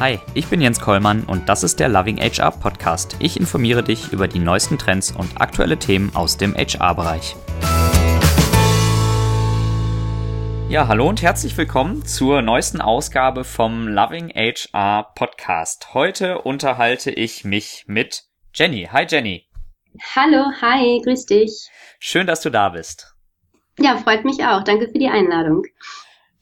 Hi, ich bin Jens Kollmann und das ist der Loving HR Podcast. Ich informiere dich über die neuesten Trends und aktuelle Themen aus dem HR-Bereich. Ja, hallo und herzlich willkommen zur neuesten Ausgabe vom Loving HR Podcast. Heute unterhalte ich mich mit Jenny. Hi Jenny. Hallo, hi, grüß dich. Schön, dass du da bist. Ja, freut mich auch. Danke für die Einladung.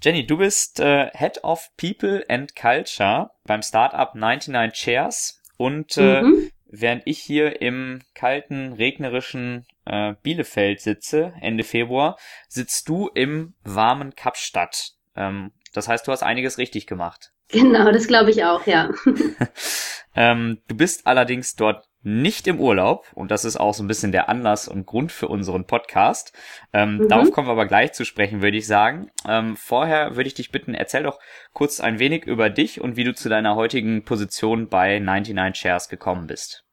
Jenny, du bist äh, Head of People and Culture beim Startup 99 Chairs und äh, mhm. während ich hier im kalten, regnerischen äh, Bielefeld sitze, Ende Februar, sitzt du im warmen Kapstadt. Ähm, das heißt, du hast einiges richtig gemacht. Genau, das glaube ich auch, ja. ähm, du bist allerdings dort nicht im Urlaub und das ist auch so ein bisschen der Anlass und Grund für unseren Podcast. Ähm, mhm. Darauf kommen wir aber gleich zu sprechen, würde ich sagen. Ähm, vorher würde ich dich bitten, erzähl doch kurz ein wenig über dich und wie du zu deiner heutigen Position bei 99 Shares gekommen bist.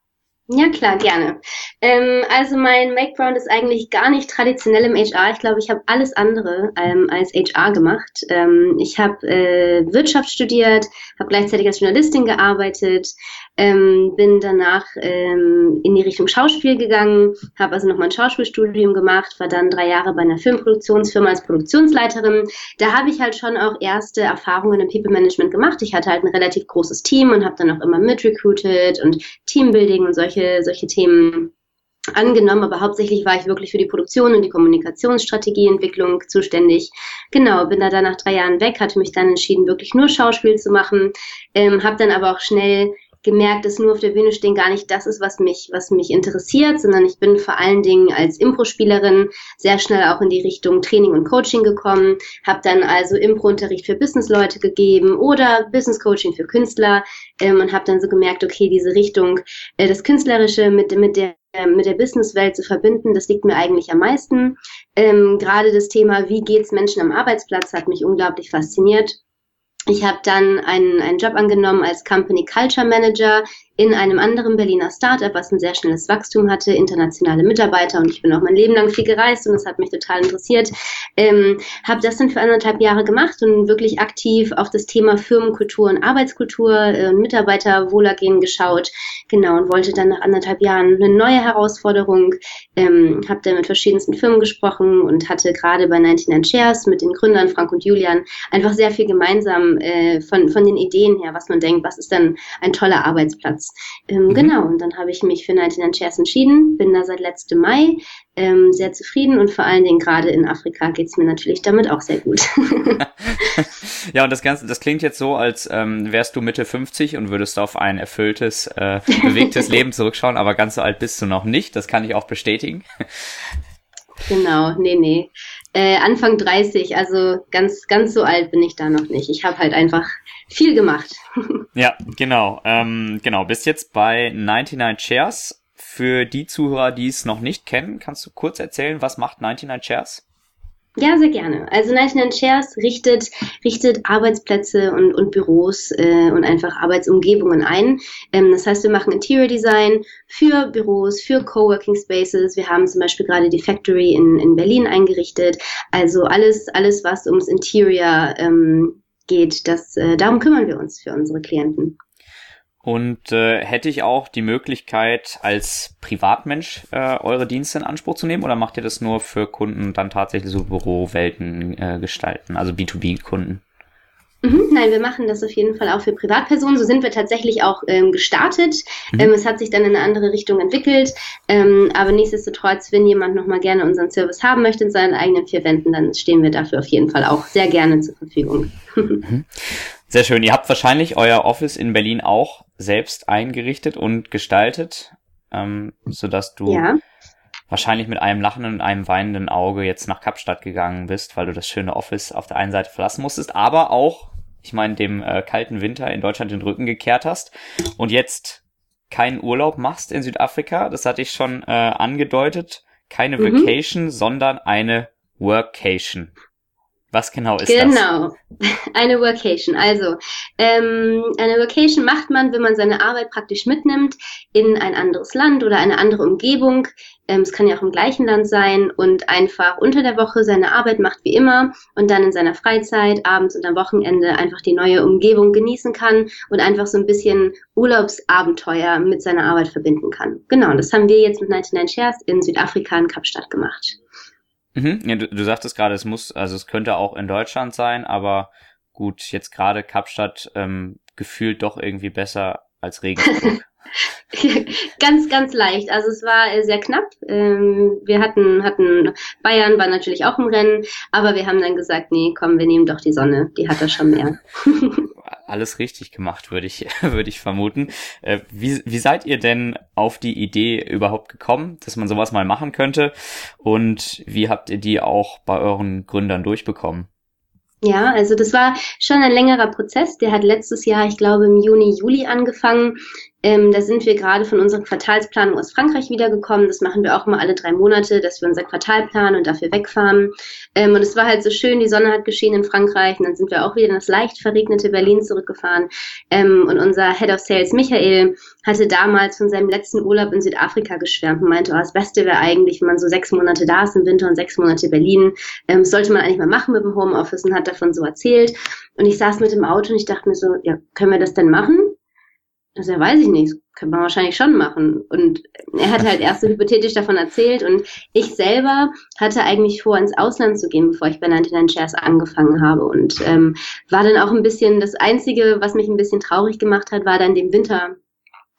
Ja, klar, gerne. Ähm, also mein Background ist eigentlich gar nicht traditionell im HR. Ich glaube, ich habe alles andere ähm, als HR gemacht. Ähm, ich habe äh, Wirtschaft studiert, habe gleichzeitig als Journalistin gearbeitet, ähm, bin danach ähm, in die Richtung Schauspiel gegangen, habe also nochmal ein Schauspielstudium gemacht, war dann drei Jahre bei einer Filmproduktionsfirma als Produktionsleiterin. Da habe ich halt schon auch erste Erfahrungen im People Management gemacht. Ich hatte halt ein relativ großes Team und habe dann auch immer mitrecruited und Teambuilding und solche, solche Themen angenommen, aber hauptsächlich war ich wirklich für die Produktion und die Kommunikationsstrategieentwicklung zuständig. Genau, bin da dann nach drei Jahren weg, hatte mich dann entschieden, wirklich nur Schauspiel zu machen, ähm, habe dann aber auch schnell gemerkt, dass nur auf der Bühne stehen gar nicht das ist, was mich, was mich interessiert, sondern ich bin vor allen Dingen als Impro-Spielerin sehr schnell auch in die Richtung Training und Coaching gekommen, habe dann also Impro-Unterricht für Businessleute gegeben oder Business-Coaching für Künstler ähm, und habe dann so gemerkt, okay, diese Richtung, äh, das Künstlerische mit, mit der mit der Businesswelt zu verbinden, das liegt mir eigentlich am meisten. Ähm, Gerade das Thema, wie geht's Menschen am Arbeitsplatz, hat mich unglaublich fasziniert. Ich habe dann einen, einen Job angenommen als Company Culture Manager in einem anderen Berliner Startup, was ein sehr schnelles Wachstum hatte, internationale Mitarbeiter und ich bin auch mein Leben lang viel gereist und das hat mich total interessiert. Ähm, habe das dann für anderthalb Jahre gemacht und wirklich aktiv auf das Thema Firmenkultur und Arbeitskultur äh, Mitarbeiterwohlergehen geschaut. Genau und wollte dann nach anderthalb Jahren eine neue Herausforderung. Ähm, habe dann mit verschiedensten Firmen gesprochen und hatte gerade bei 99 Shares mit den Gründern Frank und Julian einfach sehr viel gemeinsam äh, von, von den Ideen her, was man denkt, was ist dann ein toller Arbeitsplatz. März. Ähm, mhm. Genau, und dann habe ich mich für 99 Chairs entschieden, bin da seit letztem Mai ähm, sehr zufrieden und vor allen Dingen gerade in Afrika geht es mir natürlich damit auch sehr gut. ja, und das Ganze, das klingt jetzt so, als ähm, wärst du Mitte 50 und würdest auf ein erfülltes, äh, bewegtes Leben zurückschauen, aber ganz so alt bist du noch nicht, das kann ich auch bestätigen. Genau, nee, nee. Äh, Anfang 30, also ganz, ganz so alt bin ich da noch nicht. Ich habe halt einfach viel gemacht. ja, genau. Ähm, genau, bis jetzt bei 99 Chairs. Für die Zuhörer, die es noch nicht kennen, kannst du kurz erzählen, was macht 99 Chairs? Ja, sehr gerne. Also 99 Chairs richtet, richtet Arbeitsplätze und, und Büros äh, und einfach Arbeitsumgebungen ein. Ähm, das heißt, wir machen Interior Design für Büros, für Coworking Spaces. Wir haben zum Beispiel gerade die Factory in, in Berlin eingerichtet. Also alles, alles, was ums Interior ähm, geht, das, äh, darum kümmern wir uns für unsere Klienten. Und äh, hätte ich auch die Möglichkeit, als Privatmensch äh, eure Dienste in Anspruch zu nehmen oder macht ihr das nur für Kunden dann tatsächlich so Bürowelten äh, gestalten, also B2B-Kunden? Mhm, nein, wir machen das auf jeden Fall auch für Privatpersonen. So sind wir tatsächlich auch ähm, gestartet. Mhm. Ähm, es hat sich dann in eine andere Richtung entwickelt. Ähm, aber nichtsdestotrotz, wenn jemand nochmal gerne unseren Service haben möchte in seinen eigenen vier Wänden, dann stehen wir dafür auf jeden Fall auch sehr gerne zur Verfügung. Mhm. Sehr schön. Ihr habt wahrscheinlich euer Office in Berlin auch selbst eingerichtet und gestaltet, ähm, sodass du ja. wahrscheinlich mit einem lachenden und einem weinenden Auge jetzt nach Kapstadt gegangen bist, weil du das schöne Office auf der einen Seite verlassen musstest, aber auch, ich meine, dem äh, kalten Winter in Deutschland den Rücken gekehrt hast und jetzt keinen Urlaub machst in Südafrika. Das hatte ich schon äh, angedeutet. Keine mhm. Vacation, sondern eine Workation. Was genau ist genau. das? Genau, eine Workation. Also ähm, eine Workation macht man, wenn man seine Arbeit praktisch mitnimmt in ein anderes Land oder eine andere Umgebung. Ähm, es kann ja auch im gleichen Land sein und einfach unter der Woche seine Arbeit macht wie immer und dann in seiner Freizeit, abends und am Wochenende einfach die neue Umgebung genießen kann und einfach so ein bisschen Urlaubsabenteuer mit seiner Arbeit verbinden kann. Genau, das haben wir jetzt mit 99 Shares in Südafrika in Kapstadt gemacht. Mhm. Ja, du, du sagtest gerade, es muss, also es könnte auch in Deutschland sein, aber gut, jetzt gerade Kapstadt ähm, gefühlt doch irgendwie besser als Regensburg. ganz, ganz leicht. Also es war äh, sehr knapp. Ähm, wir hatten, hatten, Bayern war natürlich auch im Rennen, aber wir haben dann gesagt, nee, komm, wir nehmen doch die Sonne. Die hat da schon mehr. Alles richtig gemacht, würde ich, würde ich vermuten. Äh, wie, wie seid ihr denn auf die Idee überhaupt gekommen, dass man sowas mal machen könnte? Und wie habt ihr die auch bei euren Gründern durchbekommen? Ja, also das war schon ein längerer Prozess. Der hat letztes Jahr, ich glaube, im Juni, Juli angefangen. Ähm, da sind wir gerade von unserer Quartalsplanung aus Frankreich wiedergekommen. Das machen wir auch immer alle drei Monate, dass wir unser Quartal planen und dafür wegfahren. Ähm, und es war halt so schön, die Sonne hat geschienen in Frankreich und dann sind wir auch wieder in das leicht verregnete Berlin zurückgefahren. Ähm, und unser Head of Sales, Michael, hatte damals von seinem letzten Urlaub in Südafrika geschwärmt und meinte, oh, das Beste wäre eigentlich, wenn man so sechs Monate da ist im Winter und sechs Monate Berlin. Ähm, sollte man eigentlich mal machen mit dem Homeoffice und hat davon so erzählt. Und ich saß mit dem Auto und ich dachte mir so, ja, können wir das denn machen? Also ja, weiß ich nicht, das könnte man wahrscheinlich schon machen. Und er hat halt erst so hypothetisch davon erzählt und ich selber hatte eigentlich vor, ins Ausland zu gehen, bevor ich bei 99 Shares angefangen habe und ähm, war dann auch ein bisschen, das Einzige, was mich ein bisschen traurig gemacht hat, war dann dem Winter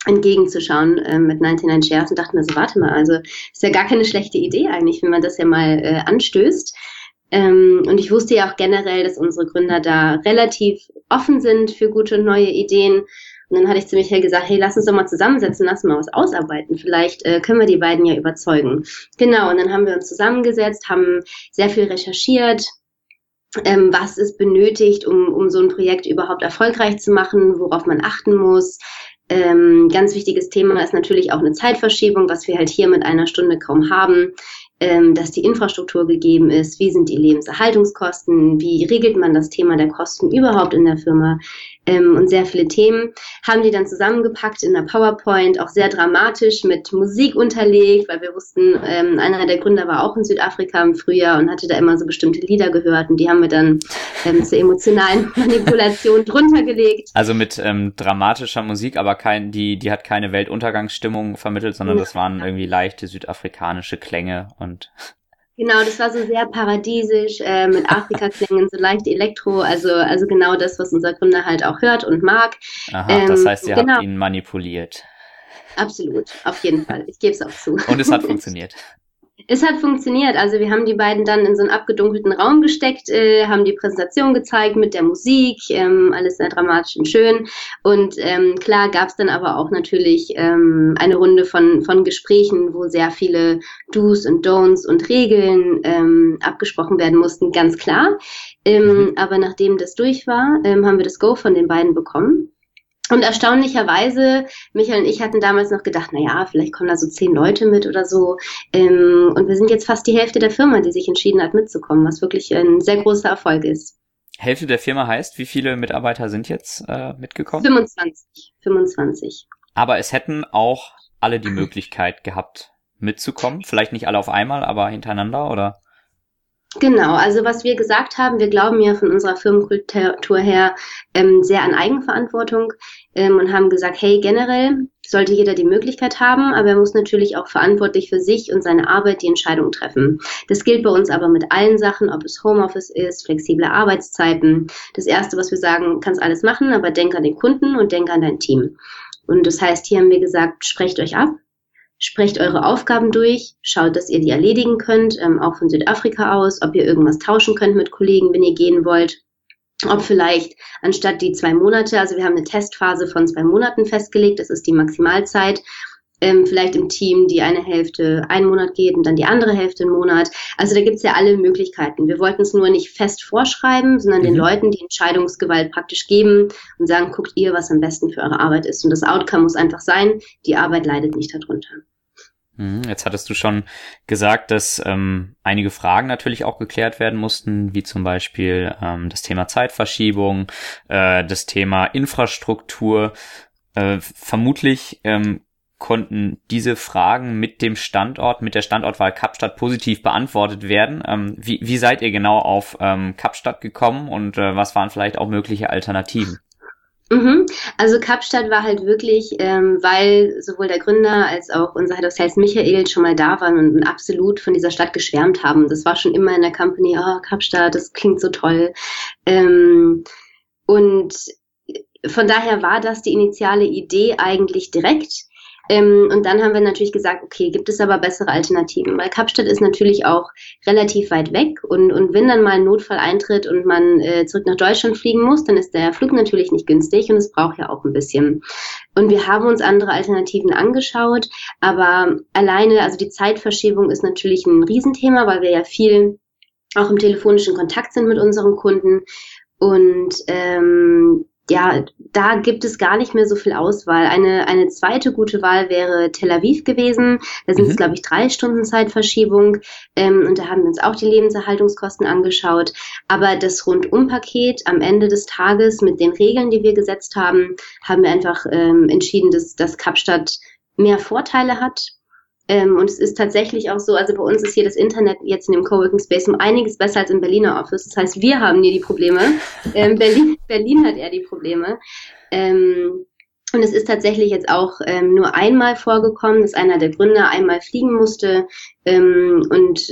entgegenzuschauen äh, mit 99 Shares und dachte mir so, warte mal, also ist ja gar keine schlechte Idee eigentlich, wenn man das ja mal äh, anstößt. Ähm, und ich wusste ja auch generell, dass unsere Gründer da relativ offen sind für gute neue Ideen und dann hatte ich zu Michael gesagt, hey, lass uns doch mal zusammensetzen, lass mal was ausarbeiten. Vielleicht äh, können wir die beiden ja überzeugen. Genau, und dann haben wir uns zusammengesetzt, haben sehr viel recherchiert, ähm, was es benötigt, um, um so ein Projekt überhaupt erfolgreich zu machen, worauf man achten muss. Ähm, ganz wichtiges Thema ist natürlich auch eine Zeitverschiebung, was wir halt hier mit einer Stunde kaum haben ähm, dass die Infrastruktur gegeben ist, wie sind die Lebenserhaltungskosten, wie regelt man das Thema der Kosten überhaupt in der Firma ähm, und sehr viele Themen haben die dann zusammengepackt in der PowerPoint, auch sehr dramatisch mit Musik unterlegt, weil wir wussten, ähm, einer der Gründer war auch in Südafrika im Frühjahr und hatte da immer so bestimmte Lieder gehört und die haben wir dann ähm, zur emotionalen Manipulation drunter gelegt. Also mit ähm, dramatischer Musik, aber kein, die, die hat keine Weltuntergangsstimmung vermittelt, sondern ja. das waren irgendwie leichte südafrikanische Klänge und Genau, das war so sehr paradiesisch, äh, mit Afrika-Klängen, so leicht Elektro, also, also genau das, was unser Gründer halt auch hört und mag. Aha, ähm, das heißt, ihr genau. habt ihn manipuliert. Absolut, auf jeden Fall. Ich gebe es auch zu. Und es hat funktioniert. Es hat funktioniert. Also wir haben die beiden dann in so einen abgedunkelten Raum gesteckt, äh, haben die Präsentation gezeigt mit der Musik, ähm, alles sehr dramatisch und schön. Und ähm, klar gab es dann aber auch natürlich ähm, eine Runde von, von Gesprächen, wo sehr viele Do's und Don'ts und Regeln ähm, abgesprochen werden mussten, ganz klar. Ähm, mhm. Aber nachdem das durch war, ähm, haben wir das Go von den beiden bekommen. Und erstaunlicherweise, Michael und ich hatten damals noch gedacht, na ja, vielleicht kommen da so zehn Leute mit oder so. Ähm, und wir sind jetzt fast die Hälfte der Firma, die sich entschieden hat, mitzukommen, was wirklich ein sehr großer Erfolg ist. Hälfte der Firma heißt, wie viele Mitarbeiter sind jetzt äh, mitgekommen? 25. 25. Aber es hätten auch alle die Möglichkeit gehabt, mitzukommen. Vielleicht nicht alle auf einmal, aber hintereinander, oder? Genau, also was wir gesagt haben, wir glauben ja von unserer Firmenkultur her ähm, sehr an Eigenverantwortung ähm, und haben gesagt, hey, generell sollte jeder die Möglichkeit haben, aber er muss natürlich auch verantwortlich für sich und seine Arbeit die Entscheidung treffen. Das gilt bei uns aber mit allen Sachen, ob es Homeoffice ist, flexible Arbeitszeiten. Das Erste, was wir sagen, kannst alles machen, aber denk an den Kunden und denk an dein Team. Und das heißt, hier haben wir gesagt, sprecht euch ab, Sprecht eure Aufgaben durch, schaut, dass ihr die erledigen könnt, ähm, auch von Südafrika aus, ob ihr irgendwas tauschen könnt mit Kollegen, wenn ihr gehen wollt. Ob vielleicht anstatt die zwei Monate, also wir haben eine Testphase von zwei Monaten festgelegt, das ist die Maximalzeit, ähm, vielleicht im Team die eine Hälfte einen Monat geht und dann die andere Hälfte einen Monat. Also da gibt's ja alle Möglichkeiten. Wir wollten es nur nicht fest vorschreiben, sondern mhm. den Leuten die Entscheidungsgewalt praktisch geben und sagen, guckt ihr, was am besten für eure Arbeit ist. Und das Outcome muss einfach sein, die Arbeit leidet nicht darunter. Mhm, jetzt hattest du schon gesagt, dass ähm, einige Fragen natürlich auch geklärt werden mussten, wie zum Beispiel ähm, das Thema Zeitverschiebung, äh, das Thema Infrastruktur. Äh, vermutlich ähm, konnten diese Fragen mit dem Standort, mit der Standortwahl Kapstadt positiv beantwortet werden. Ähm, wie, wie seid ihr genau auf ähm, Kapstadt gekommen und äh, was waren vielleicht auch mögliche Alternativen? Mhm. Also Kapstadt war halt wirklich, ähm, weil sowohl der Gründer als auch unser Head of Sales Michael schon mal da waren und absolut von dieser Stadt geschwärmt haben. Das war schon immer in der Company, oh, Kapstadt, das klingt so toll. Ähm, und von daher war das die initiale Idee eigentlich direkt. Ähm, und dann haben wir natürlich gesagt, okay, gibt es aber bessere Alternativen? Weil Kapstadt ist natürlich auch relativ weit weg und, und wenn dann mal ein Notfall eintritt und man äh, zurück nach Deutschland fliegen muss, dann ist der Flug natürlich nicht günstig und es braucht ja auch ein bisschen. Und wir haben uns andere Alternativen angeschaut, aber alleine, also die Zeitverschiebung ist natürlich ein Riesenthema, weil wir ja viel auch im telefonischen Kontakt sind mit unseren Kunden. Und ähm, ja, da gibt es gar nicht mehr so viel Auswahl. Eine, eine zweite gute Wahl wäre Tel Aviv gewesen. Da sind mhm. es, glaube ich, drei Stunden Zeitverschiebung. Ähm, und da haben wir uns auch die Lebenserhaltungskosten angeschaut. Aber das Rundumpaket am Ende des Tages mit den Regeln, die wir gesetzt haben, haben wir einfach ähm, entschieden, dass, dass Kapstadt mehr Vorteile hat ähm, und es ist tatsächlich auch so, also bei uns ist hier das Internet jetzt in dem Coworking Space um einiges besser als im Berliner Office. Das heißt, wir haben hier die Probleme. Ähm, Berlin, Berlin hat eher die Probleme. Ähm, und es ist tatsächlich jetzt auch ähm, nur einmal vorgekommen, dass einer der Gründer einmal fliegen musste. Ähm, und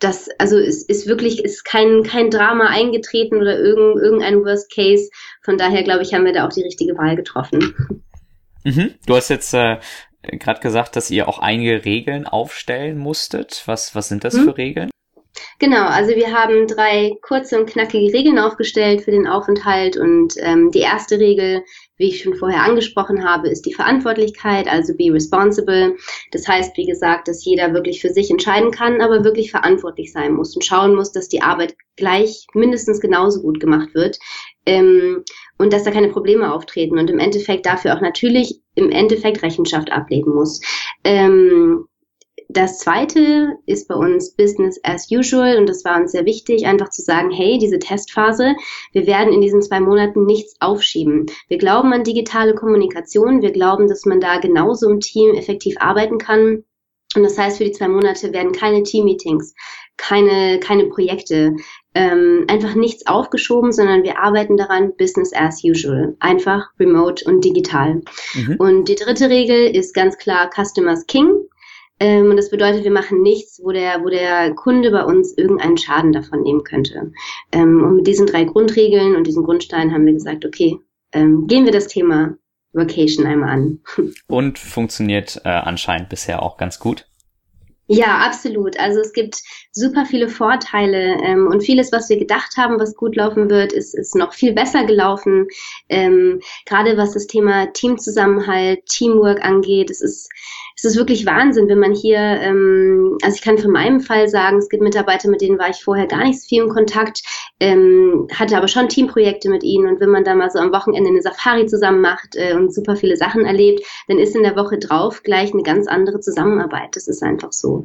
das, also es ist wirklich, ist kein, kein Drama eingetreten oder irgend, irgendein Worst Case. Von daher, glaube ich, haben wir da auch die richtige Wahl getroffen. Mhm. Du hast jetzt äh, gerade gesagt, dass ihr auch einige Regeln aufstellen musstet. Was, was sind das hm. für Regeln? Genau, also wir haben drei kurze und knackige Regeln aufgestellt für den Aufenthalt und ähm, die erste Regel, wie ich schon vorher angesprochen habe, ist die Verantwortlichkeit, also be responsible. Das heißt, wie gesagt, dass jeder wirklich für sich entscheiden kann, aber wirklich verantwortlich sein muss und schauen muss, dass die Arbeit gleich mindestens genauso gut gemacht wird ähm, und dass da keine Probleme auftreten und im Endeffekt dafür auch natürlich im Endeffekt Rechenschaft ablegen muss. Ähm, das zweite ist bei uns Business as usual und das war uns sehr wichtig, einfach zu sagen, hey, diese Testphase, wir werden in diesen zwei Monaten nichts aufschieben. Wir glauben an digitale Kommunikation, wir glauben, dass man da genauso im Team effektiv arbeiten kann. Und das heißt, für die zwei Monate werden keine Team-Meetings, keine, keine Projekte, ähm, einfach nichts aufgeschoben, sondern wir arbeiten daran Business as usual. Einfach remote und digital. Mhm. Und die dritte Regel ist ganz klar Customers King. Ähm, und das bedeutet, wir machen nichts, wo der, wo der Kunde bei uns irgendeinen Schaden davon nehmen könnte. Ähm, und mit diesen drei Grundregeln und diesen Grundsteinen haben wir gesagt, okay, ähm, gehen wir das Thema Vacation einmal an. Und funktioniert äh, anscheinend bisher auch ganz gut. Ja, absolut. Also es gibt super viele Vorteile ähm, und vieles, was wir gedacht haben, was gut laufen wird, ist, ist noch viel besser gelaufen. Ähm, gerade was das Thema Teamzusammenhalt, Teamwork angeht, es ist es ist wirklich Wahnsinn, wenn man hier, ähm, also ich kann von meinem Fall sagen, es gibt Mitarbeiter, mit denen war ich vorher gar nicht so viel in Kontakt, ähm, hatte aber schon Teamprojekte mit ihnen und wenn man da mal so am Wochenende eine Safari zusammen macht äh, und super viele Sachen erlebt, dann ist in der Woche drauf gleich eine ganz andere Zusammenarbeit. Das ist einfach so.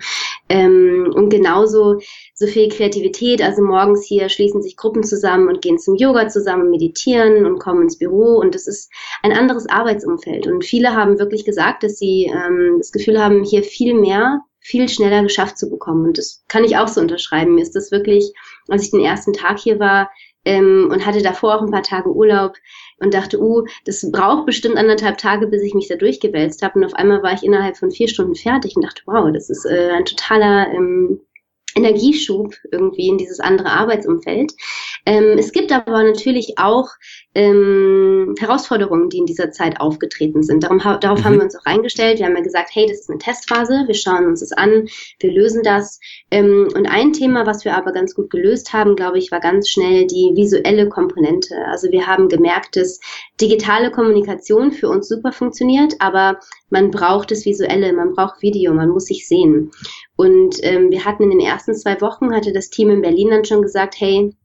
Ähm, und genauso so viel Kreativität. Also morgens hier schließen sich Gruppen zusammen und gehen zum Yoga zusammen, meditieren und kommen ins Büro. Und das ist ein anderes Arbeitsumfeld. Und viele haben wirklich gesagt, dass sie ähm, das Gefühl haben, hier viel mehr, viel schneller geschafft zu bekommen. Und das kann ich auch so unterschreiben. Mir ist das wirklich, als ich den ersten Tag hier war, ähm, und hatte davor auch ein paar Tage Urlaub und dachte, uh, das braucht bestimmt anderthalb Tage, bis ich mich da durchgewälzt habe. Und auf einmal war ich innerhalb von vier Stunden fertig und dachte, wow, das ist äh, ein totaler ähm, Energieschub irgendwie in dieses andere Arbeitsumfeld. Ähm, es gibt aber natürlich auch ähm, Herausforderungen, die in dieser Zeit aufgetreten sind. Darum, darauf mhm. haben wir uns auch eingestellt. Wir haben ja gesagt, hey, das ist eine Testphase, wir schauen uns das an, wir lösen das. Ähm, und ein Thema, was wir aber ganz gut gelöst haben, glaube ich, war ganz schnell die visuelle Komponente. Also wir haben gemerkt, dass digitale Kommunikation für uns super funktioniert, aber man braucht das Visuelle, man braucht Video, man muss sich sehen. Und ähm, wir hatten in den ersten zwei Wochen, hatte das Team in Berlin dann schon gesagt, hey,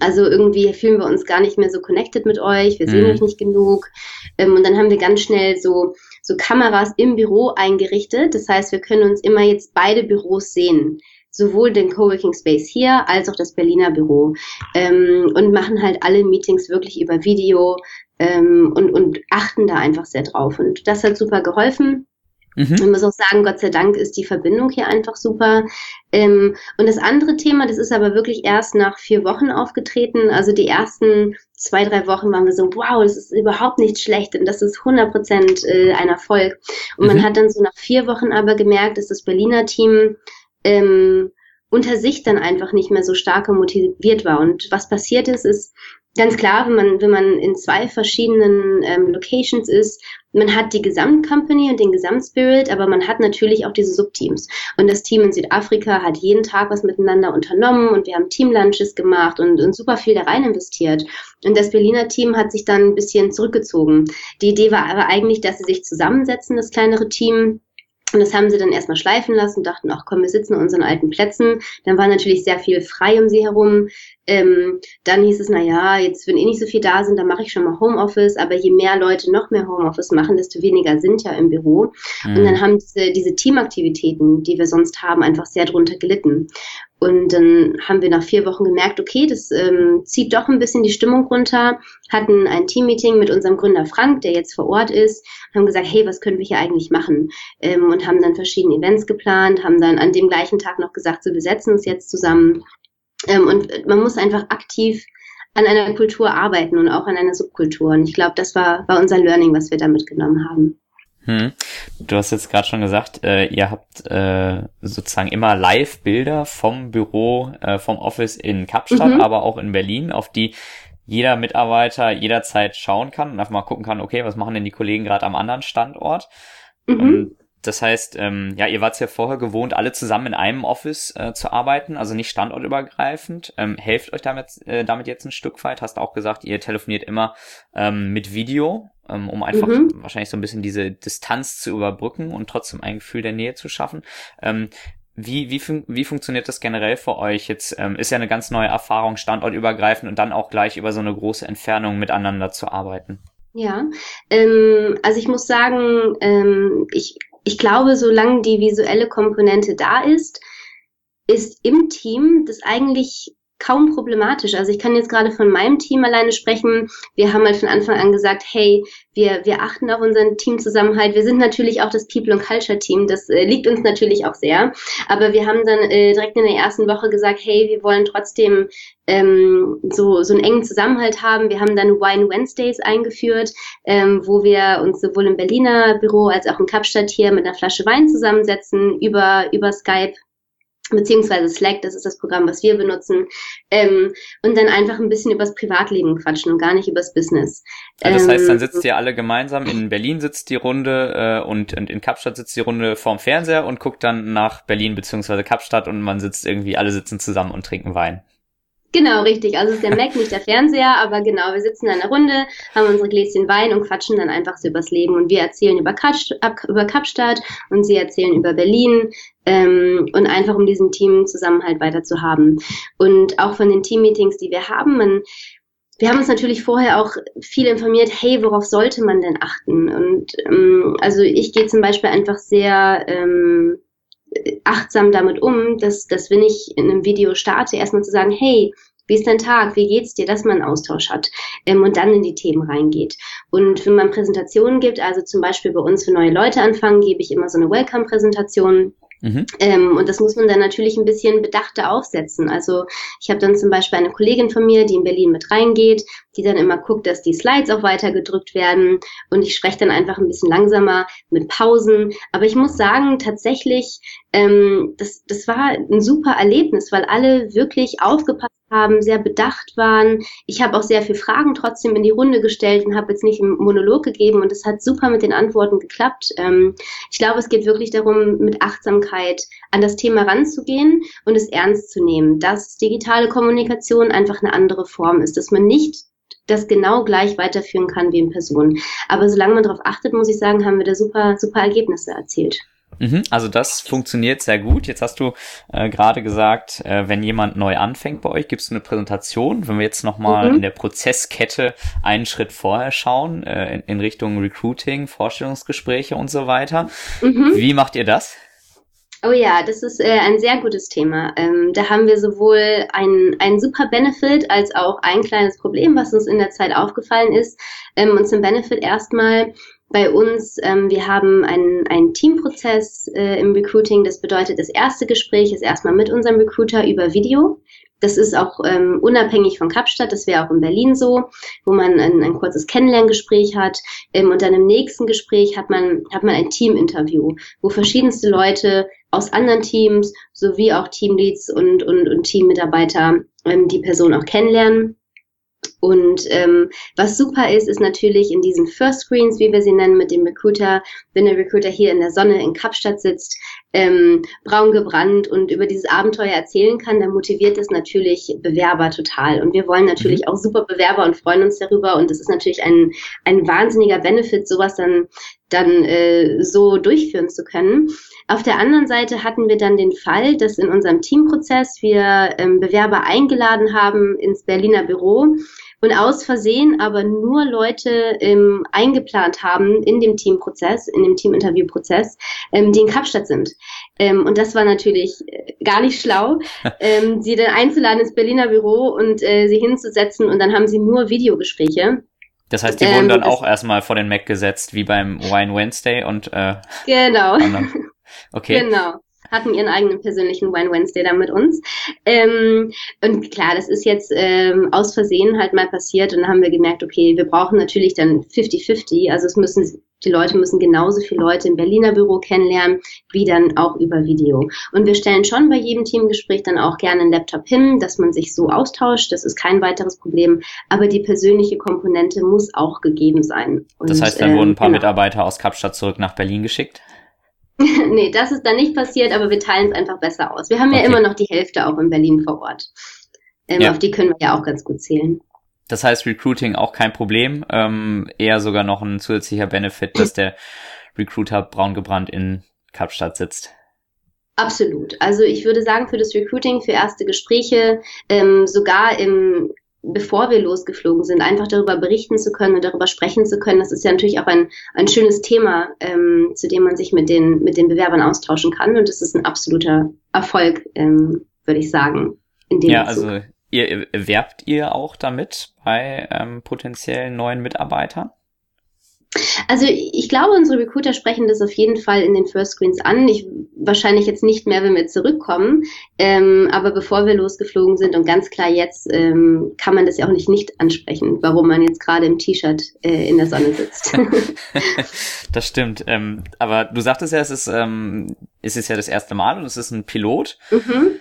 also irgendwie fühlen wir uns gar nicht mehr so connected mit euch, wir sehen mhm. euch nicht genug. Ähm, und dann haben wir ganz schnell so, so Kameras im Büro eingerichtet. Das heißt, wir können uns immer jetzt beide Büros sehen sowohl den Coworking Space hier als auch das Berliner Büro ähm, und machen halt alle Meetings wirklich über Video ähm, und, und achten da einfach sehr drauf. Und das hat super geholfen. Mhm. Ich muss auch sagen, Gott sei Dank ist die Verbindung hier einfach super. Ähm, und das andere Thema, das ist aber wirklich erst nach vier Wochen aufgetreten. Also die ersten zwei, drei Wochen waren wir so, wow, das ist überhaupt nicht schlecht und das ist 100 Prozent äh, ein Erfolg. Und mhm. man hat dann so nach vier Wochen aber gemerkt, dass das Berliner Team ähm, unter sich dann einfach nicht mehr so stark motiviert war. Und was passiert ist, ist ganz klar, wenn man, wenn man in zwei verschiedenen ähm, Locations ist, man hat die Gesamtcompany und den Gesamtspirit, aber man hat natürlich auch diese Subteams. Und das Team in Südafrika hat jeden Tag was miteinander unternommen und wir haben Teamlunches gemacht und, und super viel da rein investiert. Und das Berliner Team hat sich dann ein bisschen zurückgezogen. Die Idee war aber eigentlich, dass sie sich zusammensetzen, das kleinere Team, und das haben sie dann erstmal schleifen lassen, dachten, ach komm, wir sitzen an unseren alten Plätzen. Dann war natürlich sehr viel frei um sie herum. Ähm, dann hieß es, na ja, jetzt wenn eh nicht so viel da sind, dann mache ich schon mal Homeoffice. Aber je mehr Leute noch mehr Homeoffice machen, desto weniger sind ja im Büro. Mhm. Und dann haben diese, diese Teamaktivitäten, die wir sonst haben, einfach sehr drunter gelitten. Und dann haben wir nach vier Wochen gemerkt, okay, das ähm, zieht doch ein bisschen die Stimmung runter, hatten ein Teammeeting mit unserem Gründer Frank, der jetzt vor Ort ist, haben gesagt, hey, was können wir hier eigentlich machen? Ähm, und haben dann verschiedene Events geplant, haben dann an dem gleichen Tag noch gesagt, so, wir setzen uns jetzt zusammen. Ähm, und man muss einfach aktiv an einer Kultur arbeiten und auch an einer Subkultur. Und ich glaube, das war, war unser Learning, was wir da mitgenommen haben. Hm. Du hast jetzt gerade schon gesagt, äh, ihr habt äh, sozusagen immer Live-Bilder vom Büro, äh, vom Office in Kapstadt, mhm. aber auch in Berlin, auf die jeder Mitarbeiter jederzeit schauen kann und einfach mal gucken kann, okay, was machen denn die Kollegen gerade am anderen Standort? Mhm. Das heißt, ähm, ja, ihr wart ja vorher gewohnt, alle zusammen in einem Office äh, zu arbeiten, also nicht standortübergreifend. Ähm, helft euch damit, äh, damit jetzt ein Stück weit? Hast auch gesagt, ihr telefoniert immer ähm, mit Video, ähm, um einfach mhm. wahrscheinlich so ein bisschen diese Distanz zu überbrücken und trotzdem ein Gefühl der Nähe zu schaffen. Ähm, wie, wie, fun wie funktioniert das generell für euch? Jetzt ähm, ist ja eine ganz neue Erfahrung, standortübergreifend und dann auch gleich über so eine große Entfernung miteinander zu arbeiten. Ja, ähm, also ich muss sagen, ähm, ich ich glaube, solange die visuelle Komponente da ist, ist im Team das eigentlich kaum problematisch. Also ich kann jetzt gerade von meinem Team alleine sprechen. Wir haben halt von Anfang an gesagt, hey, wir, wir achten auf unseren Teamzusammenhalt. Wir sind natürlich auch das People and Culture Team. Das äh, liegt uns natürlich auch sehr. Aber wir haben dann äh, direkt in der ersten Woche gesagt, hey, wir wollen trotzdem ähm, so, so einen engen Zusammenhalt haben. Wir haben dann Wine Wednesdays eingeführt, ähm, wo wir uns sowohl im Berliner Büro als auch in Kapstadt hier mit einer Flasche Wein zusammensetzen über, über Skype beziehungsweise Slack, das ist das Programm, was wir benutzen, ähm, und dann einfach ein bisschen übers Privatleben quatschen und gar nicht übers Business. Ja, das heißt, dann ähm, sitzt ihr alle gemeinsam, in Berlin sitzt die Runde äh, und, und in Kapstadt sitzt die Runde vorm Fernseher und guckt dann nach Berlin beziehungsweise Kapstadt und man sitzt irgendwie, alle sitzen zusammen und trinken Wein. Genau, richtig. Also ist der Mac, nicht der Fernseher, aber genau, wir sitzen in einer Runde, haben unsere Gläschen Wein und quatschen dann einfach so übers Leben. Und wir erzählen über, Katsch, über Kapstadt und sie erzählen über Berlin ähm, und einfach um diesen Teamzusammenhalt weiter zu haben. Und auch von den Teammeetings, die wir haben, man, wir haben uns natürlich vorher auch viel informiert, hey, worauf sollte man denn achten? Und ähm, also ich gehe zum Beispiel einfach sehr ähm, achtsam damit um, dass, dass wenn ich in einem Video starte, erstmal zu sagen, hey, wie ist dein Tag? Wie geht's dir, dass man einen Austausch hat ähm, und dann in die Themen reingeht. Und wenn man Präsentationen gibt, also zum Beispiel bei uns für neue Leute anfangen, gebe ich immer so eine Welcome-Präsentation Mhm. Ähm, und das muss man dann natürlich ein bisschen bedachter aufsetzen. Also ich habe dann zum Beispiel eine Kollegin von mir, die in Berlin mit reingeht, die dann immer guckt, dass die Slides auch weiter gedrückt werden. Und ich spreche dann einfach ein bisschen langsamer mit Pausen. Aber ich muss sagen, tatsächlich, ähm, das, das war ein super Erlebnis, weil alle wirklich aufgepasst haben, sehr bedacht waren. Ich habe auch sehr viele Fragen trotzdem in die Runde gestellt und habe jetzt nicht einen Monolog gegeben und es hat super mit den Antworten geklappt. Ähm, ich glaube, es geht wirklich darum, mit Achtsamkeit an das Thema ranzugehen und es ernst zu nehmen, dass digitale Kommunikation einfach eine andere Form ist, dass man nicht das genau gleich weiterführen kann wie in Person. Aber solange man darauf achtet, muss ich sagen, haben wir da super, super Ergebnisse erzielt. Mhm, also das funktioniert sehr gut. Jetzt hast du äh, gerade gesagt, äh, wenn jemand neu anfängt bei euch, gibst du eine Präsentation. Wenn wir jetzt nochmal mhm. in der Prozesskette einen Schritt vorher schauen, äh, in, in, Richtung Recruiting, Vorstellungsgespräche und so weiter. Mhm. Wie macht ihr das? Oh ja, das ist äh, ein sehr gutes Thema. Ähm, da haben wir sowohl ein, ein super Benefit als auch ein kleines Problem, was uns in der Zeit aufgefallen ist. Ähm, und zum Benefit erstmal, bei uns, ähm, wir haben einen, einen Teamprozess äh, im Recruiting. Das bedeutet, das erste Gespräch ist erstmal mit unserem Recruiter über Video. Das ist auch ähm, unabhängig von Kapstadt, das wäre auch in Berlin so, wo man ein, ein kurzes Kennenlerngespräch hat. Ähm, und dann im nächsten Gespräch hat man, hat man ein Teaminterview, wo verschiedenste Leute aus anderen Teams sowie auch Teamleads und, und, und Teammitarbeiter ähm, die Person auch kennenlernen. Und ähm, was super ist, ist natürlich in diesen First Screens, wie wir sie nennen, mit dem Recruiter, wenn der Recruiter hier in der Sonne in Kapstadt sitzt, ähm, braun gebrannt und über dieses Abenteuer erzählen kann, dann motiviert das natürlich Bewerber total. Und wir wollen natürlich mhm. auch super Bewerber und freuen uns darüber. Und es ist natürlich ein, ein wahnsinniger Benefit, sowas dann, dann äh, so durchführen zu können. Auf der anderen Seite hatten wir dann den Fall, dass in unserem Teamprozess wir ähm, Bewerber eingeladen haben ins Berliner Büro und aus Versehen aber nur Leute ähm, eingeplant haben in dem Teamprozess, in dem Teaminterviewprozess, ähm, die in Kapstadt sind. Ähm, und das war natürlich äh, gar nicht schlau, ähm, sie dann einzuladen ins Berliner Büro und äh, sie hinzusetzen und dann haben sie nur Videogespräche. Das heißt, die wurden ähm, dann auch erstmal vor den Mac gesetzt, wie beim Wine Wednesday und äh, genau. Okay. Genau hatten ihren eigenen persönlichen Wine Wednesday da mit uns. Ähm, und klar, das ist jetzt ähm, aus Versehen halt mal passiert und dann haben wir gemerkt, okay, wir brauchen natürlich dann 50-50. Also es müssen die Leute müssen genauso viele Leute im Berliner Büro kennenlernen, wie dann auch über Video. Und wir stellen schon bei jedem Teamgespräch dann auch gerne einen Laptop hin, dass man sich so austauscht. Das ist kein weiteres Problem. Aber die persönliche Komponente muss auch gegeben sein. Und, das heißt, dann wurden ein paar genau. Mitarbeiter aus Kapstadt zurück nach Berlin geschickt? nee, das ist dann nicht passiert, aber wir teilen es einfach besser aus. Wir haben okay. ja immer noch die Hälfte auch in Berlin vor Ort. Ähm, ja. Auf die können wir ja auch ganz gut zählen. Das heißt, Recruiting auch kein Problem, ähm, eher sogar noch ein zusätzlicher Benefit, dass der Recruiter braun gebrannt in Kapstadt sitzt. Absolut. Also ich würde sagen, für das Recruiting, für erste Gespräche, ähm, sogar im bevor wir losgeflogen sind, einfach darüber berichten zu können und darüber sprechen zu können. Das ist ja natürlich auch ein, ein schönes Thema, ähm, zu dem man sich mit den, mit den Bewerbern austauschen kann. Und das ist ein absoluter Erfolg, ähm, würde ich sagen. In dem ja, Bezug. also ihr werbt ihr auch damit bei ähm, potenziellen neuen Mitarbeitern? Also ich glaube, unsere Recruiter sprechen das auf jeden Fall in den First Screens an. Ich, wahrscheinlich jetzt nicht mehr, wenn wir zurückkommen. Ähm, aber bevor wir losgeflogen sind und ganz klar jetzt, ähm, kann man das ja auch nicht nicht ansprechen, warum man jetzt gerade im T-Shirt äh, in der Sonne sitzt. das stimmt. Ähm, aber du sagtest ja, es ist, ähm, es ist ja das erste Mal und es ist ein Pilot. Mhm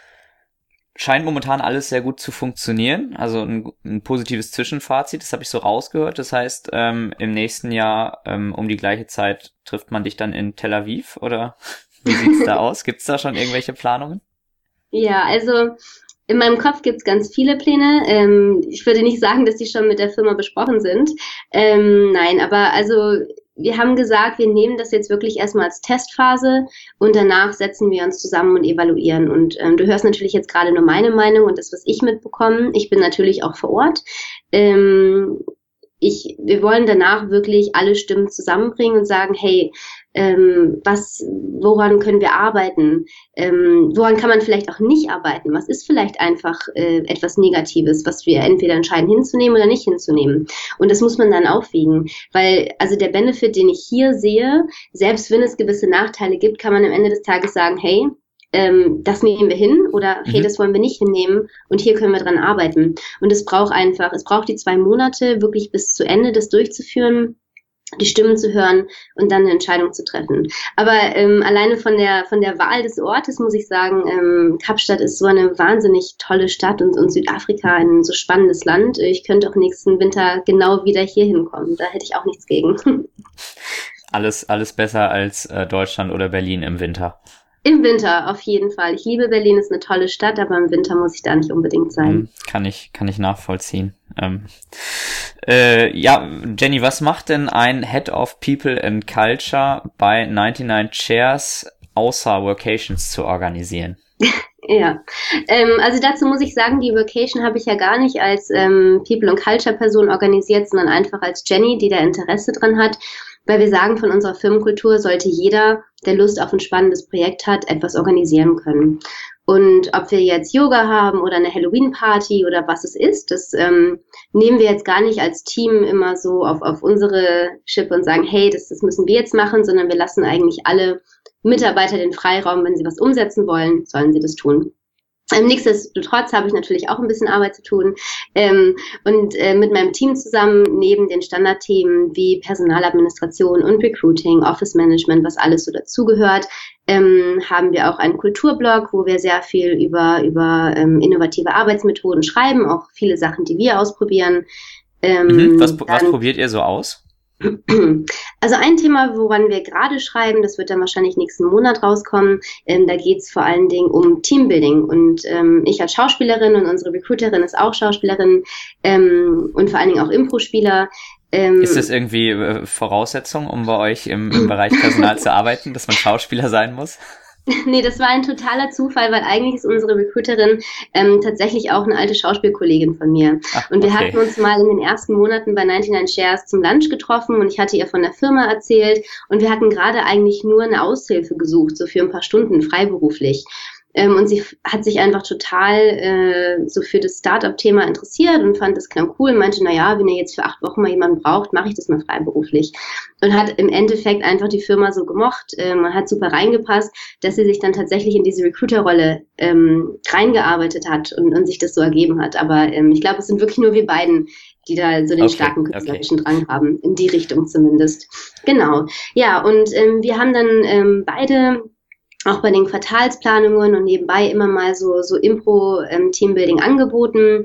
scheint momentan alles sehr gut zu funktionieren. Also ein, ein positives Zwischenfazit, das habe ich so rausgehört. Das heißt, ähm, im nächsten Jahr ähm, um die gleiche Zeit trifft man dich dann in Tel Aviv oder wie sieht's da aus? Gibt's da schon irgendwelche Planungen? Ja, also in meinem Kopf gibt's ganz viele Pläne. Ähm, ich würde nicht sagen, dass die schon mit der Firma besprochen sind. Ähm, nein, aber also wir haben gesagt, wir nehmen das jetzt wirklich erstmal als Testphase und danach setzen wir uns zusammen und evaluieren. Und ähm, du hörst natürlich jetzt gerade nur meine Meinung und das, was ich mitbekomme. Ich bin natürlich auch vor Ort. Ähm, ich, wir wollen danach wirklich alle Stimmen zusammenbringen und sagen, hey, ähm, was, woran können wir arbeiten? Ähm, woran kann man vielleicht auch nicht arbeiten? Was ist vielleicht einfach äh, etwas Negatives, was wir entweder entscheiden hinzunehmen oder nicht hinzunehmen? Und das muss man dann aufwiegen, weil also der Benefit, den ich hier sehe, selbst wenn es gewisse Nachteile gibt, kann man am Ende des Tages sagen, hey, ähm, das nehmen wir hin oder hey, mhm. das wollen wir nicht hinnehmen und hier können wir dran arbeiten. Und es braucht einfach, es braucht die zwei Monate, wirklich bis zu Ende das durchzuführen die Stimmen zu hören und dann eine Entscheidung zu treffen. Aber ähm, alleine von der von der Wahl des Ortes muss ich sagen, ähm, Kapstadt ist so eine wahnsinnig tolle Stadt und, und Südafrika ein so spannendes Land. Ich könnte auch nächsten Winter genau wieder hier hinkommen. Da hätte ich auch nichts gegen. Alles alles besser als äh, Deutschland oder Berlin im Winter. Im Winter, auf jeden Fall. Ich liebe Berlin, ist eine tolle Stadt, aber im Winter muss ich da nicht unbedingt sein. Hm, kann ich, kann ich nachvollziehen. Ähm, äh, ja, Jenny, was macht denn ein Head of People and Culture bei 99 Chairs außer Workations zu organisieren? ja, ähm, also dazu muss ich sagen, die Vacation habe ich ja gar nicht als ähm, People- und Culture-Person organisiert, sondern einfach als Jenny, die da Interesse dran hat weil wir sagen, von unserer Firmenkultur sollte jeder, der Lust auf ein spannendes Projekt hat, etwas organisieren können. Und ob wir jetzt Yoga haben oder eine Halloween-Party oder was es ist, das ähm, nehmen wir jetzt gar nicht als Team immer so auf, auf unsere Schippe und sagen, hey, das, das müssen wir jetzt machen, sondern wir lassen eigentlich alle Mitarbeiter den Freiraum, wenn sie was umsetzen wollen, sollen sie das tun. Ähm, nichtsdestotrotz habe ich natürlich auch ein bisschen Arbeit zu tun ähm, und äh, mit meinem Team zusammen neben den Standardthemen wie Personaladministration und Recruiting, Office Management, was alles so dazugehört, ähm, haben wir auch einen Kulturblog, wo wir sehr viel über, über ähm, innovative Arbeitsmethoden schreiben, auch viele Sachen, die wir ausprobieren. Ähm, mhm. was, was probiert ihr so aus? Also ein Thema, woran wir gerade schreiben, das wird dann wahrscheinlich nächsten Monat rauskommen, ähm, da geht es vor allen Dingen um Teambuilding. Und ähm, ich als Schauspielerin und unsere Recruiterin ist auch Schauspielerin ähm, und vor allen Dingen auch Impro-Spieler. Ähm, ist das irgendwie äh, Voraussetzung, um bei euch im, im Bereich Personal zu arbeiten, dass man Schauspieler sein muss? nee, das war ein totaler Zufall, weil eigentlich ist unsere Recruiterin ähm, tatsächlich auch eine alte Schauspielkollegin von mir. Ach, und wir okay. hatten uns mal in den ersten Monaten bei 99 Shares zum Lunch getroffen und ich hatte ihr von der Firma erzählt und wir hatten gerade eigentlich nur eine Aushilfe gesucht, so für ein paar Stunden freiberuflich. Ähm, und sie hat sich einfach total äh, so für das Startup-Thema interessiert und fand das klang cool und meinte, na ja, wenn ihr jetzt für acht Wochen mal jemanden braucht, mache ich das mal freiberuflich. Und hat im Endeffekt einfach die Firma so gemocht. Äh, man hat super reingepasst, dass sie sich dann tatsächlich in diese Recruiter-Rolle ähm, reingearbeitet hat und, und sich das so ergeben hat. Aber ähm, ich glaube, es sind wirklich nur wir beiden, die da so den okay, starken künstlerischen okay. Drang haben, in die Richtung zumindest. Genau. Ja, und ähm, wir haben dann ähm, beide auch bei den Quartalsplanungen und nebenbei immer mal so, so Impro-Teambuilding ähm, angeboten,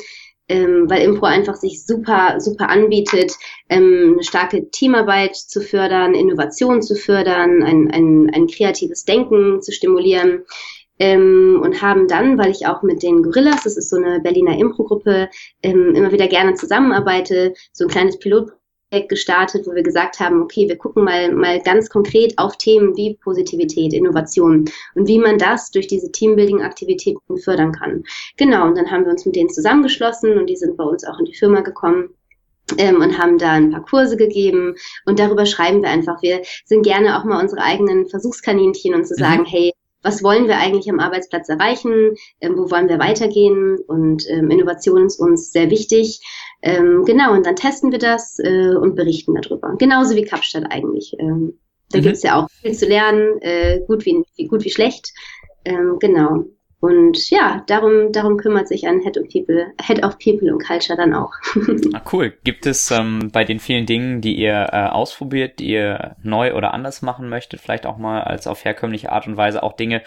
ähm, weil Impro einfach sich super, super anbietet, ähm, eine starke Teamarbeit zu fördern, Innovation zu fördern, ein, ein, ein kreatives Denken zu stimulieren. Ähm, und haben dann, weil ich auch mit den Gorillas, das ist so eine Berliner Impro-Gruppe, ähm, immer wieder gerne zusammenarbeite, so ein kleines Pilot gestartet, wo wir gesagt haben, okay, wir gucken mal, mal ganz konkret auf Themen wie Positivität, Innovation und wie man das durch diese Teambuilding-Aktivitäten fördern kann. Genau, und dann haben wir uns mit denen zusammengeschlossen und die sind bei uns auch in die Firma gekommen. Ähm, und haben da ein paar Kurse gegeben und darüber schreiben wir einfach. Wir sind gerne auch mal unsere eigenen Versuchskaninchen und zu mhm. sagen, mhm. hey, was wollen wir eigentlich am Arbeitsplatz erreichen, ähm, wo wollen wir weitergehen und ähm, Innovation ist uns sehr wichtig. Ähm, genau, und dann testen wir das äh, und berichten darüber. Genauso wie Kapstadt eigentlich. Ähm, da mhm. gibt's ja auch viel zu lernen, äh, gut, wie, wie, gut wie schlecht. Ähm, genau. Und ja, darum, darum kümmert sich ein Head of People, Head of People und Culture dann auch. ah, cool. Gibt es ähm, bei den vielen Dingen, die ihr äh, ausprobiert, die ihr neu oder anders machen möchtet, vielleicht auch mal als auf herkömmliche Art und Weise auch Dinge,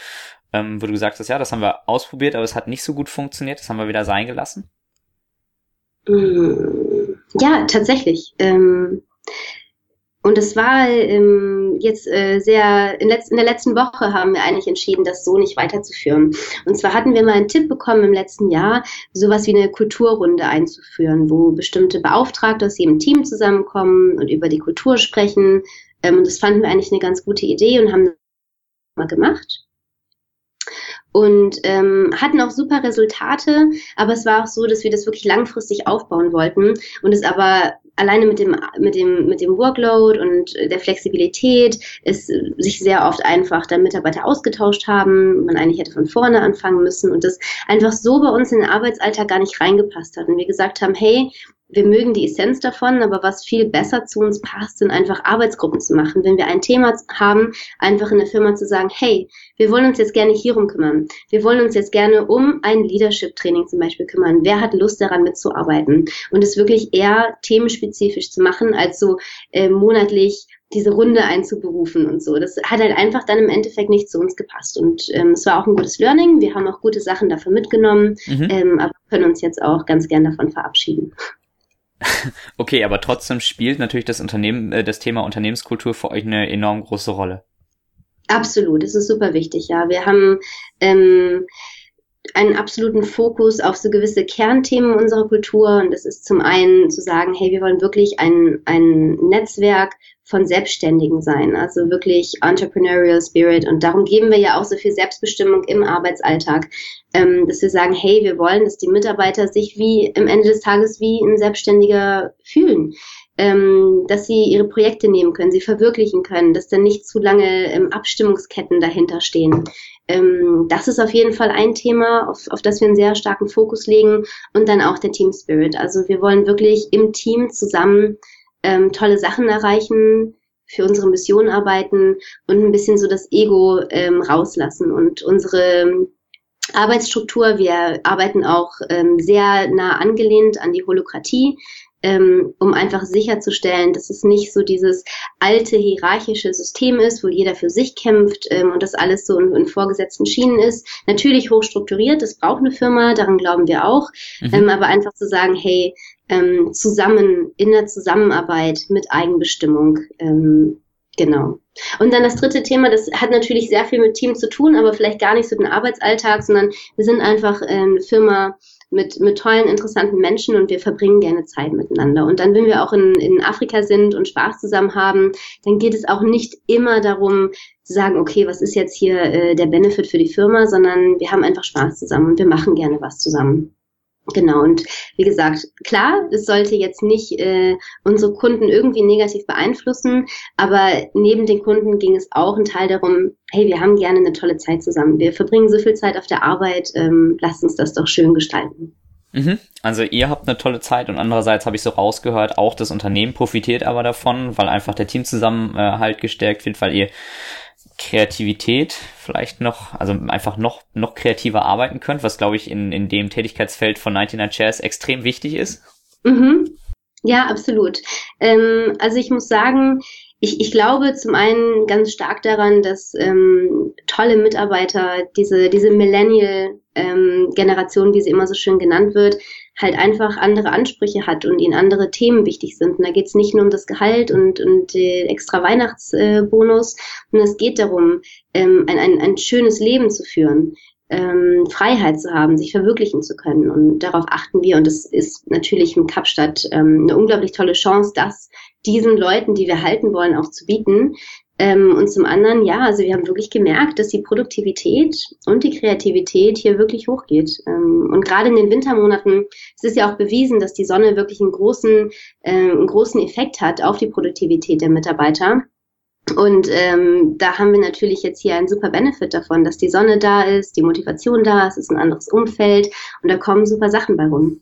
ähm, wo du gesagt hast, ja, das haben wir ausprobiert, aber es hat nicht so gut funktioniert, das haben wir wieder sein gelassen? Mm, ja, tatsächlich. Ähm, und es war ähm, jetzt äh, sehr, in, letz in der letzten Woche haben wir eigentlich entschieden, das so nicht weiterzuführen. Und zwar hatten wir mal einen Tipp bekommen im letzten Jahr, sowas wie eine Kulturrunde einzuführen, wo bestimmte Beauftragte aus jedem Team zusammenkommen und über die Kultur sprechen. Ähm, und das fanden wir eigentlich eine ganz gute Idee und haben das mal gemacht und ähm, hatten auch super Resultate, aber es war auch so, dass wir das wirklich langfristig aufbauen wollten und es aber alleine mit dem, mit dem, mit dem Workload und der Flexibilität ist sich sehr oft einfach dann Mitarbeiter ausgetauscht haben. Man eigentlich hätte von vorne anfangen müssen und das einfach so bei uns in den Arbeitsalltag gar nicht reingepasst hat. Und wir gesagt haben, hey, wir mögen die Essenz davon, aber was viel besser zu uns passt, sind einfach Arbeitsgruppen zu machen. Wenn wir ein Thema haben, einfach in der Firma zu sagen, hey, wir wollen uns jetzt gerne hierum kümmern. Wir wollen uns jetzt gerne um ein Leadership-Training zum Beispiel kümmern. Wer hat Lust daran mitzuarbeiten? Und es wirklich eher themenspezifisch zu machen, als so äh, monatlich diese Runde einzuberufen und so. Das hat halt einfach dann im Endeffekt nicht zu uns gepasst. Und ähm, es war auch ein gutes Learning. Wir haben auch gute Sachen dafür mitgenommen, mhm. ähm, aber können uns jetzt auch ganz gern davon verabschieden. Okay, aber trotzdem spielt natürlich das Unternehmen, äh, das Thema Unternehmenskultur für euch eine enorm große Rolle. Absolut, das ist super wichtig, ja. Wir haben ähm, einen absoluten Fokus auf so gewisse Kernthemen unserer Kultur. Und das ist zum einen zu sagen, hey, wir wollen wirklich ein, ein Netzwerk von Selbstständigen sein, also wirklich Entrepreneurial Spirit. Und darum geben wir ja auch so viel Selbstbestimmung im Arbeitsalltag, ähm, dass wir sagen, hey, wir wollen, dass die Mitarbeiter sich wie im Ende des Tages wie ein Selbstständiger fühlen. Ähm, dass sie ihre Projekte nehmen können, sie verwirklichen können, dass dann nicht zu lange ähm, Abstimmungsketten dahinter stehen. Ähm, das ist auf jeden Fall ein Thema, auf, auf das wir einen sehr starken Fokus legen und dann auch der Team Spirit. Also wir wollen wirklich im Team zusammen ähm, tolle Sachen erreichen, für unsere Mission arbeiten und ein bisschen so das Ego ähm, rauslassen und unsere Arbeitsstruktur. Wir arbeiten auch ähm, sehr nah angelehnt an die Holokratie ähm, um einfach sicherzustellen, dass es nicht so dieses alte hierarchische System ist, wo jeder für sich kämpft ähm, und das alles so in, in, vorgesetzten Schienen ist. Natürlich hochstrukturiert, das braucht eine Firma, daran glauben wir auch, mhm. ähm, aber einfach zu sagen, hey, ähm, zusammen, in der Zusammenarbeit mit Eigenbestimmung, ähm, Genau. Und dann das dritte Thema, das hat natürlich sehr viel mit Team zu tun, aber vielleicht gar nicht so den Arbeitsalltag, sondern wir sind einfach äh, eine Firma, mit, mit tollen, interessanten Menschen und wir verbringen gerne Zeit miteinander. Und dann, wenn wir auch in, in Afrika sind und Spaß zusammen haben, dann geht es auch nicht immer darum zu sagen, okay, was ist jetzt hier äh, der Benefit für die Firma, sondern wir haben einfach Spaß zusammen und wir machen gerne was zusammen. Genau, und wie gesagt, klar, es sollte jetzt nicht äh, unsere Kunden irgendwie negativ beeinflussen, aber neben den Kunden ging es auch ein Teil darum, hey, wir haben gerne eine tolle Zeit zusammen. Wir verbringen so viel Zeit auf der Arbeit, ähm, lasst uns das doch schön gestalten. Mhm. Also ihr habt eine tolle Zeit und andererseits habe ich so rausgehört, auch das Unternehmen profitiert aber davon, weil einfach der Teamzusammenhalt gestärkt wird, weil ihr Kreativität vielleicht noch, also einfach noch, noch kreativer arbeiten könnt, was glaube ich in, in dem Tätigkeitsfeld von 99 Chairs extrem wichtig ist? Mhm. Ja, absolut. Ähm, also ich muss sagen, ich, ich glaube zum einen ganz stark daran, dass ähm, tolle Mitarbeiter, diese, diese Millennial-Generation, ähm, wie sie immer so schön genannt wird, halt einfach andere Ansprüche hat und ihnen andere Themen wichtig sind. Und da geht es nicht nur um das Gehalt und, und äh, extra Weihnachtsbonus, sondern es geht darum, ähm, ein, ein, ein schönes Leben zu führen. Ähm, Freiheit zu haben, sich verwirklichen zu können. Und darauf achten wir. Und das ist natürlich in Kapstadt ähm, eine unglaublich tolle Chance, das diesen Leuten, die wir halten wollen, auch zu bieten. Ähm, und zum anderen, ja, also wir haben wirklich gemerkt, dass die Produktivität und die Kreativität hier wirklich hochgeht. Ähm, und gerade in den Wintermonaten es ist ja auch bewiesen, dass die Sonne wirklich einen großen, äh, einen großen Effekt hat auf die Produktivität der Mitarbeiter. Und ähm, da haben wir natürlich jetzt hier einen super Benefit davon, dass die Sonne da ist, die Motivation da ist, es ist ein anderes Umfeld und da kommen super Sachen bei rum.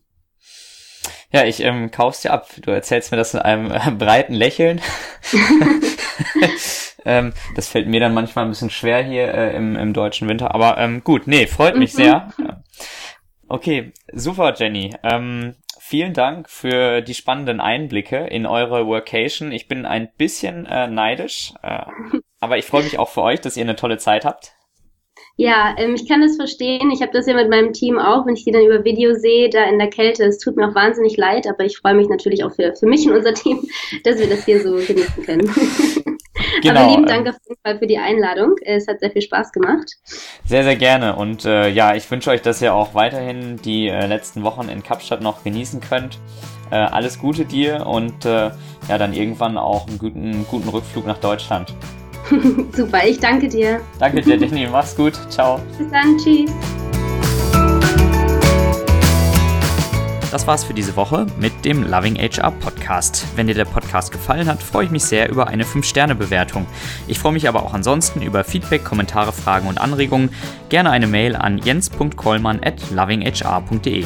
Ja, ich ähm, kauf's dir ab. Du erzählst mir das mit einem äh, breiten Lächeln. ähm, das fällt mir dann manchmal ein bisschen schwer hier äh, im, im deutschen Winter. Aber ähm, gut, nee, freut mich mhm. sehr. Okay, super, Jenny. Ähm, vielen Dank für die spannenden Einblicke in eure Workation. Ich bin ein bisschen äh, neidisch, äh, aber ich freue mich auch für euch, dass ihr eine tolle Zeit habt. Ja, ähm, ich kann das verstehen. Ich habe das ja mit meinem Team auch, wenn ich die dann über Video sehe, da in der Kälte. Es tut mir auch wahnsinnig leid, aber ich freue mich natürlich auch für, für mich und unser Team, dass wir das hier so genießen können. Genau, aber lieben Dank ähm, auf jeden Fall für die Einladung. Es hat sehr viel Spaß gemacht. Sehr, sehr gerne. Und äh, ja, ich wünsche euch, dass ihr auch weiterhin die äh, letzten Wochen in Kapstadt noch genießen könnt. Äh, alles Gute dir und äh, ja, dann irgendwann auch einen guten, guten Rückflug nach Deutschland. Super, ich danke dir. Danke dir, Danny. Mach's gut. Ciao. Bis dann. Tschüss. Das war's für diese Woche mit dem Loving HR Podcast. Wenn dir der Podcast gefallen hat, freue ich mich sehr über eine 5-Sterne-Bewertung. Ich freue mich aber auch ansonsten über Feedback, Kommentare, Fragen und Anregungen. Gerne eine Mail an jens.kollmann at lovinghr.de.